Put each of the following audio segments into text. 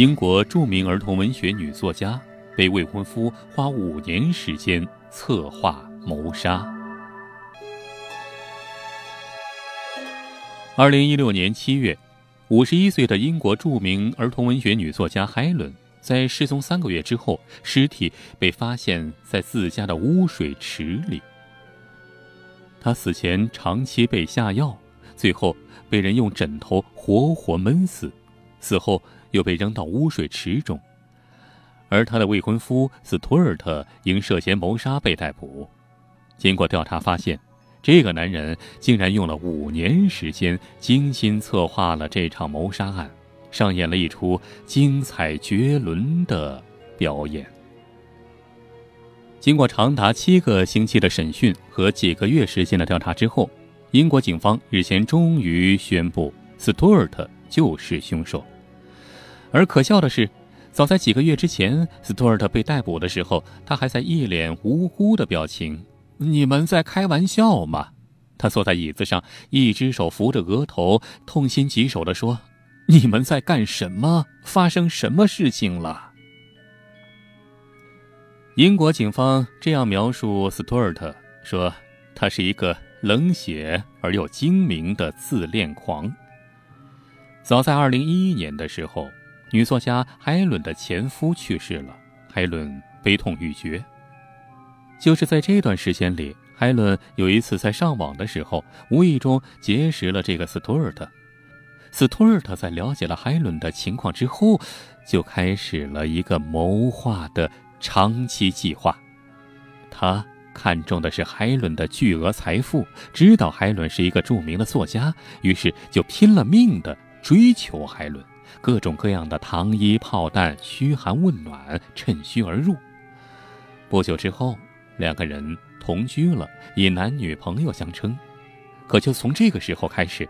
英国著名儿童文学女作家被未婚夫花五年时间策划谋杀。二零一六年七月，五十一岁的英国著名儿童文学女作家海伦，在失踪三个月之后，尸体被发现在自家的污水池里。她死前长期被下药，最后被人用枕头活活闷死，死后又被扔到污水池中。而她的未婚夫斯图尔特因涉嫌谋杀被逮捕。经过调查发现，这个男人竟然用了五年时间精心策划了这场谋杀案，上演了一出精彩绝伦的表演。经过长达七个星期的审讯和几个月时间的调查之后，英国警方日前终于宣布，斯图尔特就是凶手。而可笑的是，早在几个月之前，斯图尔特被逮捕的时候，他还在一脸无辜的表情。你们在开玩笑吗？他坐在椅子上，一只手扶着额头，痛心疾首地说：“你们在干什么？发生什么事情了？”英国警方这样描述斯图尔特说：“他是一个冷血而又精明的自恋狂。”早在2011年的时候，女作家海伦的前夫去世了，海伦悲痛欲绝。就是在这段时间里，海伦有一次在上网的时候，无意中结识了这个斯图尔特。斯图尔特在了解了海伦的情况之后，就开始了一个谋划的。长期计划，他看中的是海伦的巨额财富，知道海伦是一个著名的作家，于是就拼了命的追求海伦，各种各样的糖衣炮弹、嘘寒问暖趁虚而入。不久之后，两个人同居了，以男女朋友相称。可就从这个时候开始。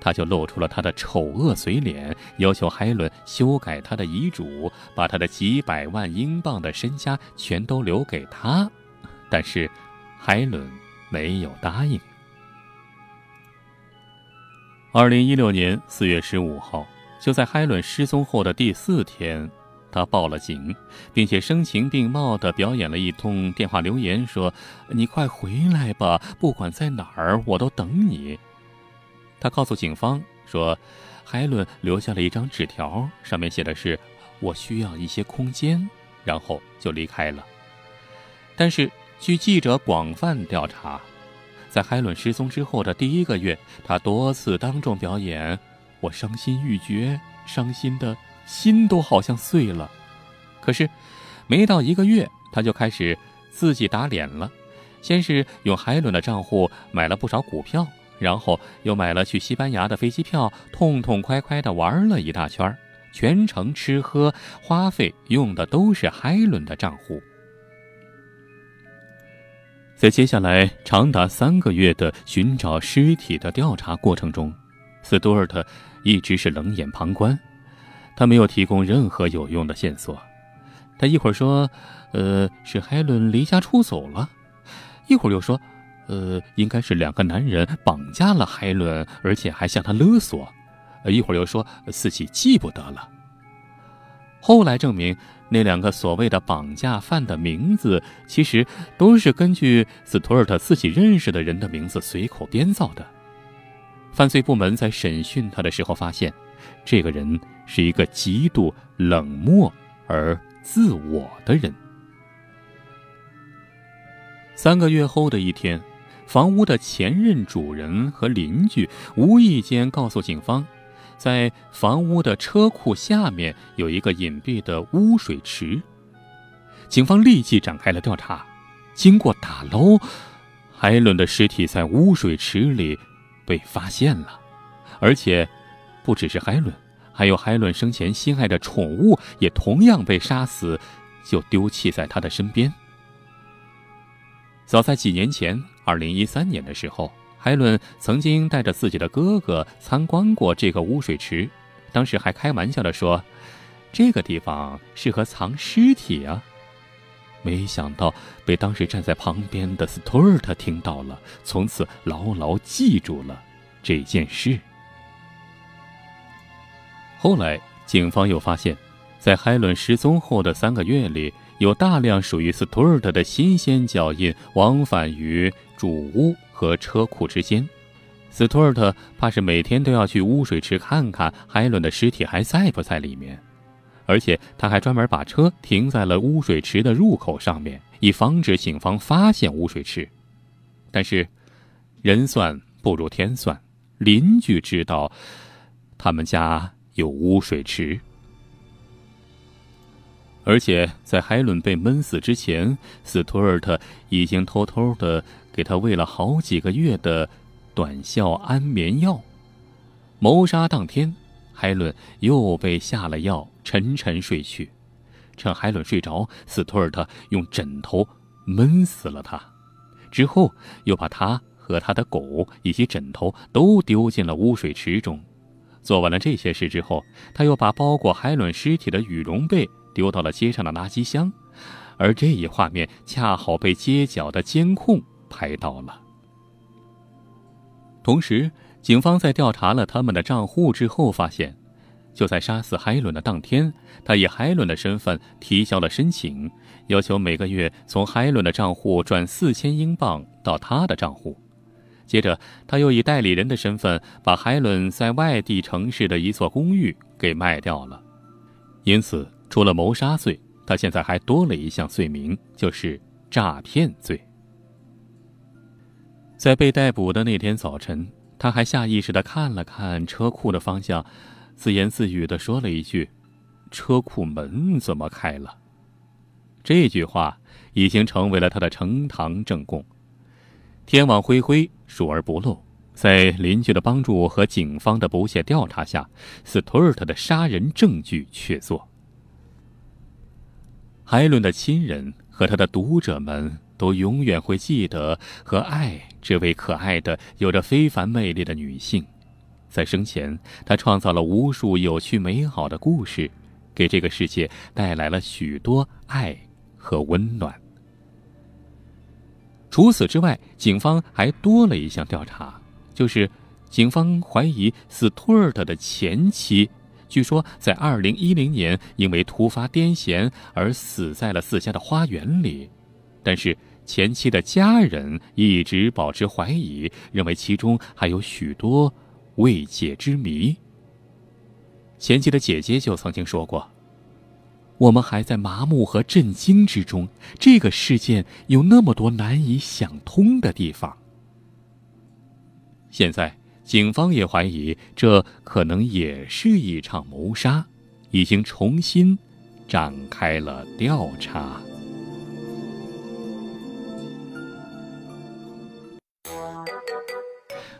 他就露出了他的丑恶嘴脸，要求海伦修改他的遗嘱，把他的几百万英镑的身家全都留给他。但是，海伦没有答应。二零一六年四月十五号，就在海伦失踪后的第四天，他报了警，并且声情并茂地表演了一通电话留言，说：“你快回来吧，不管在哪儿，我都等你。”他告诉警方说，海伦留下了一张纸条，上面写的是“我需要一些空间”，然后就离开了。但是，据记者广泛调查，在海伦失踪之后的第一个月，他多次当众表演“我伤心欲绝，伤心的心都好像碎了”。可是，没到一个月，他就开始自己打脸了，先是用海伦的账户买了不少股票。然后又买了去西班牙的飞机票，痛痛快快地玩了一大圈全程吃喝花费用的都是海伦的账户。在接下来长达三个月的寻找尸体的调查过程中，斯图尔特一直是冷眼旁观，他没有提供任何有用的线索。他一会儿说：“呃，是海伦离家出走了。”一会儿又说。呃，应该是两个男人绑架了海伦，而且还向他勒索。一会儿又说自己记不得了。后来证明，那两个所谓的绑架犯的名字，其实都是根据斯图尔特自己认识的人的名字随口编造的。犯罪部门在审讯他的时候发现，这个人是一个极度冷漠而自我的人。三个月后的一天。房屋的前任主人和邻居无意间告诉警方，在房屋的车库下面有一个隐蔽的污水池。警方立即展开了调查。经过打捞，海伦的尸体在污水池里被发现了，而且不只是海伦，还有海伦生前心爱的宠物也同样被杀死，就丢弃在他的身边。早在几年前。二零一三年的时候，海伦曾经带着自己的哥哥参观过这个污水池，当时还开玩笑地说：“这个地方适合藏尸体啊。”没想到被当时站在旁边的斯图尔特听到了，从此牢牢记住了这件事。后来，警方又发现，在海伦失踪后的三个月里，有大量属于斯图尔特的新鲜脚印往返于主屋和车库之间。斯图尔特怕是每天都要去污水池看看海伦的尸体还在不在里面，而且他还专门把车停在了污水池的入口上面，以防止警方发现污水池。但是，人算不如天算，邻居知道他们家有污水池。而且在海伦被闷死之前，斯图尔特已经偷偷的给他喂了好几个月的短效安眠药。谋杀当天，海伦又被下了药，沉沉睡去。趁海伦睡着，斯图尔特用枕头闷死了他，之后又把他和他的狗以及枕头都丢进了污水池中。做完了这些事之后，他又把包裹海伦尸体的羽绒被。丢到了街上的垃圾箱，而这一画面恰好被街角的监控拍到了。同时，警方在调查了他们的账户之后，发现，就在杀死海伦的当天，他以海伦的身份提交了申请，要求每个月从海伦的账户转四千英镑到他的账户。接着，他又以代理人的身份把海伦在外地城市的一座公寓给卖掉了，因此。除了谋杀罪，他现在还多了一项罪名，就是诈骗罪。在被逮捕的那天早晨，他还下意识地看了看车库的方向，自言自语地说了一句：“车库门怎么开了？”这句话已经成为了他的呈堂证供。天网恢恢，疏而不漏。在邻居的帮助和警方的不懈调查下，斯图尔特的杀人证据确凿。海伦的亲人和他的读者们都永远会记得和爱这位可爱的、有着非凡魅力的女性。在生前，她创造了无数有趣美好的故事，给这个世界带来了许多爱和温暖。除此之外，警方还多了一项调查，就是警方怀疑斯图尔特的前妻。据说，在二零一零年因为突发癫痫而死在了自家的花园里，但是前妻的家人一直保持怀疑，认为其中还有许多未解之谜。前妻的姐姐就曾经说过：“我们还在麻木和震惊之中，这个事件有那么多难以想通的地方。”现在。警方也怀疑，这可能也是一场谋杀，已经重新展开了调查。